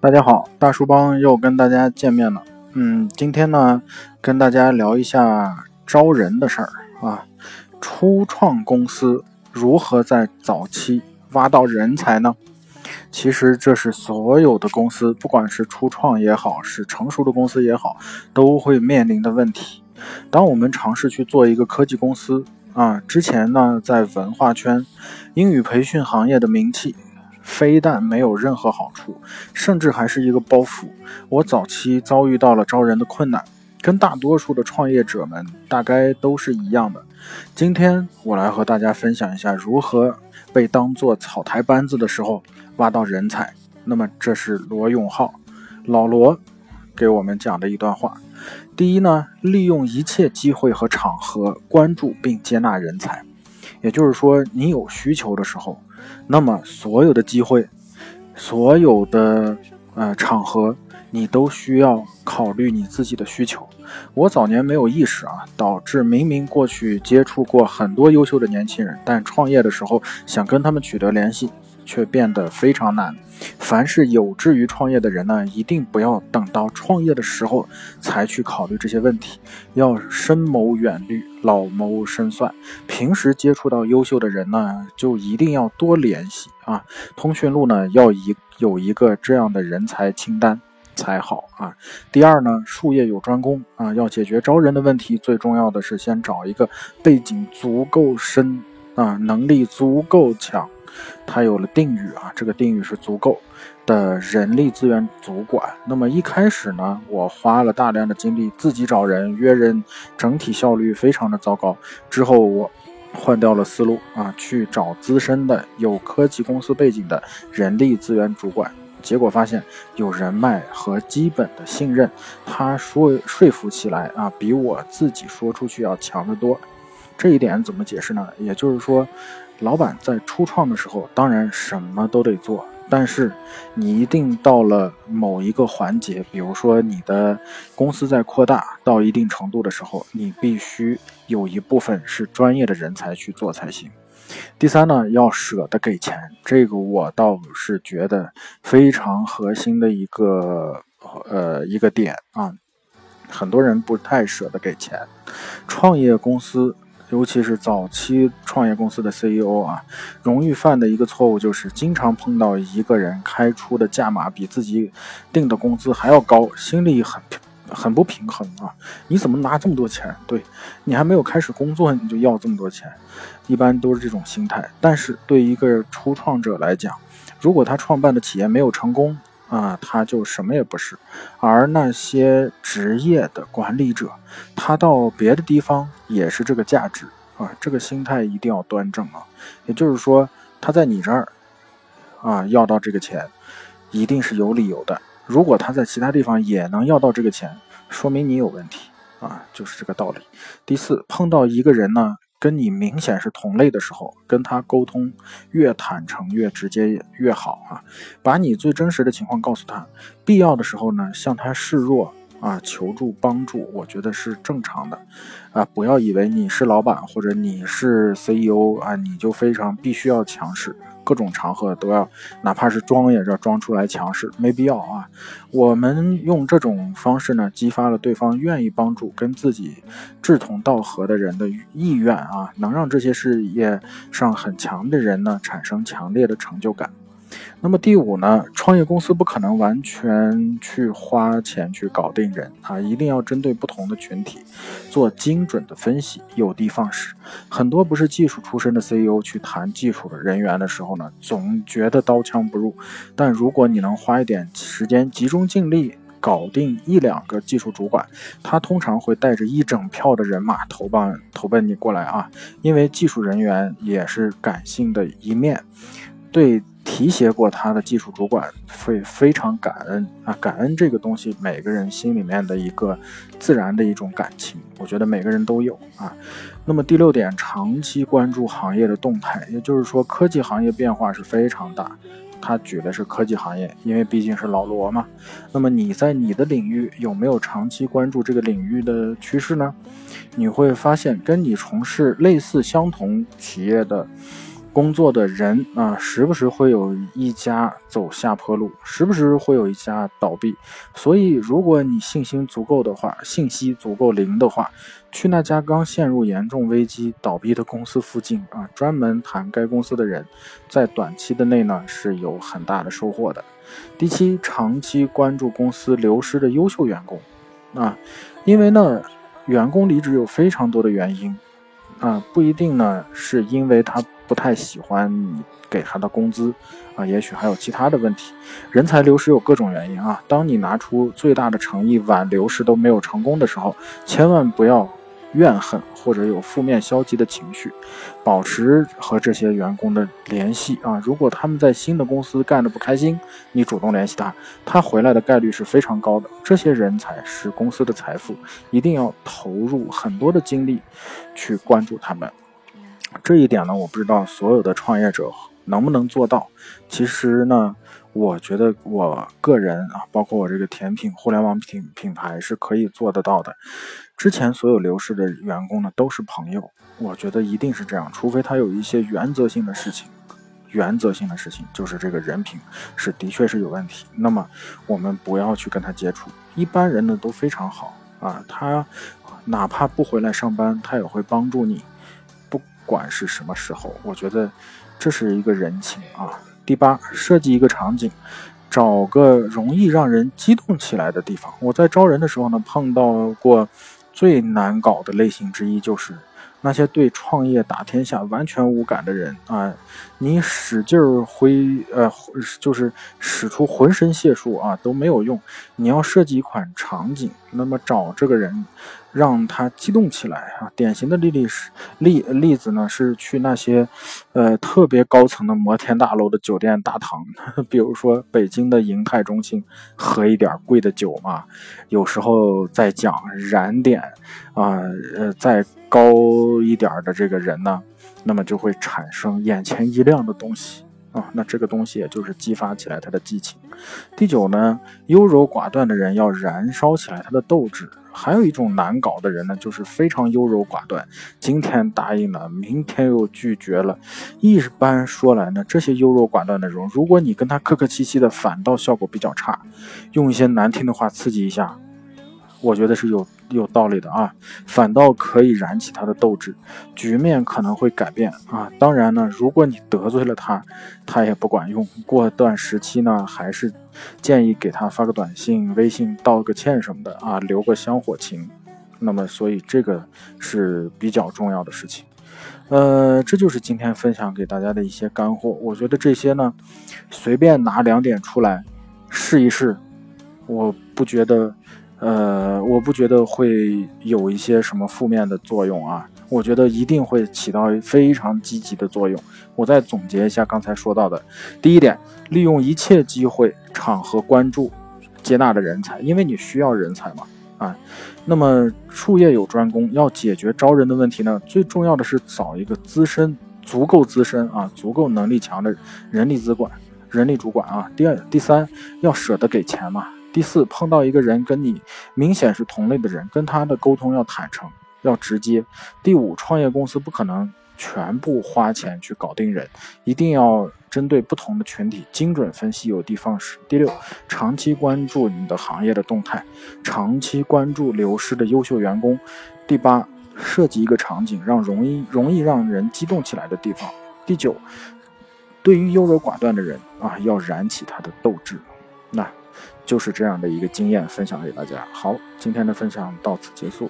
大家好，大叔帮又跟大家见面了。嗯，今天呢，跟大家聊一下招人的事儿啊。初创公司如何在早期挖到人才呢？其实这是所有的公司，不管是初创也好，是成熟的公司也好，都会面临的问题。当我们尝试去做一个科技公司啊，之前呢，在文化圈、英语培训行业的名气。非但没有任何好处，甚至还是一个包袱。我早期遭遇到了招人的困难，跟大多数的创业者们大概都是一样的。今天我来和大家分享一下如何被当做草台班子的时候挖到人才。那么这是罗永浩，老罗给我们讲的一段话。第一呢，利用一切机会和场合关注并接纳人才，也就是说，你有需求的时候。那么，所有的机会，所有的呃场合，你都需要考虑你自己的需求。我早年没有意识啊，导致明明过去接触过很多优秀的年轻人，但创业的时候想跟他们取得联系。却变得非常难。凡是有志于创业的人呢，一定不要等到创业的时候才去考虑这些问题，要深谋远虑、老谋深算。平时接触到优秀的人呢，就一定要多联系啊。通讯录呢，要一有一个这样的人才清单才好啊。第二呢，术业有专攻啊，要解决招人的问题，最重要的是先找一个背景足够深啊，能力足够强。它有了定语啊，这个定语是足够的人力资源主管。那么一开始呢，我花了大量的精力自己找人约人，整体效率非常的糟糕。之后我换掉了思路啊，去找资深的有科技公司背景的人力资源主管。结果发现有人脉和基本的信任，他说说服起来啊，比我自己说出去要强得多。这一点怎么解释呢？也就是说。老板在初创的时候，当然什么都得做，但是你一定到了某一个环节，比如说你的公司在扩大到一定程度的时候，你必须有一部分是专业的人才去做才行。第三呢，要舍得给钱，这个我倒是觉得非常核心的一个呃一个点啊，很多人不太舍得给钱，创业公司。尤其是早期创业公司的 CEO 啊，容易犯的一个错误就是经常碰到一个人开出的价码比自己定的工资还要高，心里很很不平衡啊！你怎么拿这么多钱？对你还没有开始工作你就要这么多钱，一般都是这种心态。但是对一个初创者来讲，如果他创办的企业没有成功，啊，他就什么也不是，而那些职业的管理者，他到别的地方也是这个价值啊，这个心态一定要端正啊。也就是说，他在你这儿啊要到这个钱，一定是有理由的。如果他在其他地方也能要到这个钱，说明你有问题啊，就是这个道理。第四，碰到一个人呢。跟你明显是同类的时候，跟他沟通越坦诚越直接越好啊！把你最真实的情况告诉他，必要的时候呢，向他示弱啊，求助帮助，我觉得是正常的啊！不要以为你是老板或者你是 CEO 啊，你就非常必须要强势。各种场合都要，哪怕是装也要装出来强势，没必要啊。我们用这种方式呢，激发了对方愿意帮助跟自己志同道合的人的意愿啊，能让这些事业上很强的人呢，产生强烈的成就感。那么第五呢，创业公司不可能完全去花钱去搞定人啊，一定要针对不同的群体做精准的分析，有的放矢。很多不是技术出身的 CEO 去谈技术的人员的时候呢，总觉得刀枪不入。但如果你能花一点时间，集中精力搞定一两个技术主管，他通常会带着一整票的人马投奔投奔你过来啊，因为技术人员也是感性的一面，对。提携过他的技术主管会非常感恩啊，感恩这个东西，每个人心里面的一个自然的一种感情，我觉得每个人都有啊。那么第六点，长期关注行业的动态，也就是说，科技行业变化是非常大。他举的是科技行业，因为毕竟是老罗嘛。那么你在你的领域有没有长期关注这个领域的趋势呢？你会发现，跟你从事类似相同企业的。工作的人啊，时不时会有一家走下坡路，时不时会有一家倒闭。所以，如果你信心足够的话，信息足够灵的话，去那家刚陷入严重危机、倒闭的公司附近啊，专门谈该公司的人，在短期的内呢是有很大的收获的。第七，长期关注公司流失的优秀员工啊，因为呢，员工离职有非常多的原因啊，不一定呢是因为他。不太喜欢你给他的工资，啊，也许还有其他的问题。人才流失有各种原因啊。当你拿出最大的诚意挽留时都没有成功的时候，千万不要怨恨或者有负面消极的情绪，保持和这些员工的联系啊。如果他们在新的公司干得不开心，你主动联系他，他回来的概率是非常高的。这些人才是公司的财富，一定要投入很多的精力去关注他们。这一点呢，我不知道所有的创业者能不能做到。其实呢，我觉得我个人啊，包括我这个甜品互联网品品牌是可以做得到的。之前所有流失的员工呢，都是朋友，我觉得一定是这样，除非他有一些原则性的事情。原则性的事情就是这个人品是的确是有问题，那么我们不要去跟他接触。一般人呢都非常好啊，他哪怕不回来上班，他也会帮助你。管是什么时候，我觉得这是一个人情啊。第八，设计一个场景，找个容易让人激动起来的地方。我在招人的时候呢，碰到过最难搞的类型之一就是。那些对创业打天下完全无感的人啊，你使劲儿挥呃，就是使出浑身解数啊都没有用。你要设计一款场景，那么找这个人，让他激动起来啊。典型的例例是例例子呢，是去那些呃特别高层的摩天大楼的酒店大堂，比如说北京的银泰中心，喝一点贵的酒嘛。有时候在讲燃点啊，呃，再。高一点的这个人呢，那么就会产生眼前一亮的东西啊，那这个东西也就是激发起来他的激情。第九呢，优柔寡断的人要燃烧起来他的斗志。还有一种难搞的人呢，就是非常优柔寡断，今天答应了，明天又拒绝了。一般说来呢，这些优柔寡断的人，如果你跟他客客气气的，反倒效果比较差，用一些难听的话刺激一下。我觉得是有有道理的啊，反倒可以燃起他的斗志，局面可能会改变啊。当然呢，如果你得罪了他，他也不管用。过段时期呢，还是建议给他发个短信、微信道个歉什么的啊，留个香火情。那么，所以这个是比较重要的事情。呃，这就是今天分享给大家的一些干货。我觉得这些呢，随便拿两点出来试一试，我不觉得。呃，我不觉得会有一些什么负面的作用啊，我觉得一定会起到非常积极的作用。我再总结一下刚才说到的，第一点，利用一切机会、场合关注、接纳的人才，因为你需要人才嘛，啊，那么术业有专攻，要解决招人的问题呢，最重要的是找一个资深、足够资深啊、足够能力强的人力资管、人力主管啊。第二、第三，要舍得给钱嘛。第四，碰到一个人跟你明显是同类的人，跟他的沟通要坦诚，要直接。第五，创业公司不可能全部花钱去搞定人，一定要针对不同的群体精准分析，有的放矢。第六，长期关注你的行业的动态，长期关注流失的优秀员工。第八，设计一个场景，让容易容易让人激动起来的地方。第九，对于优柔寡断的人啊，要燃起他的斗志。那。就是这样的一个经验分享给大家。好，今天的分享到此结束。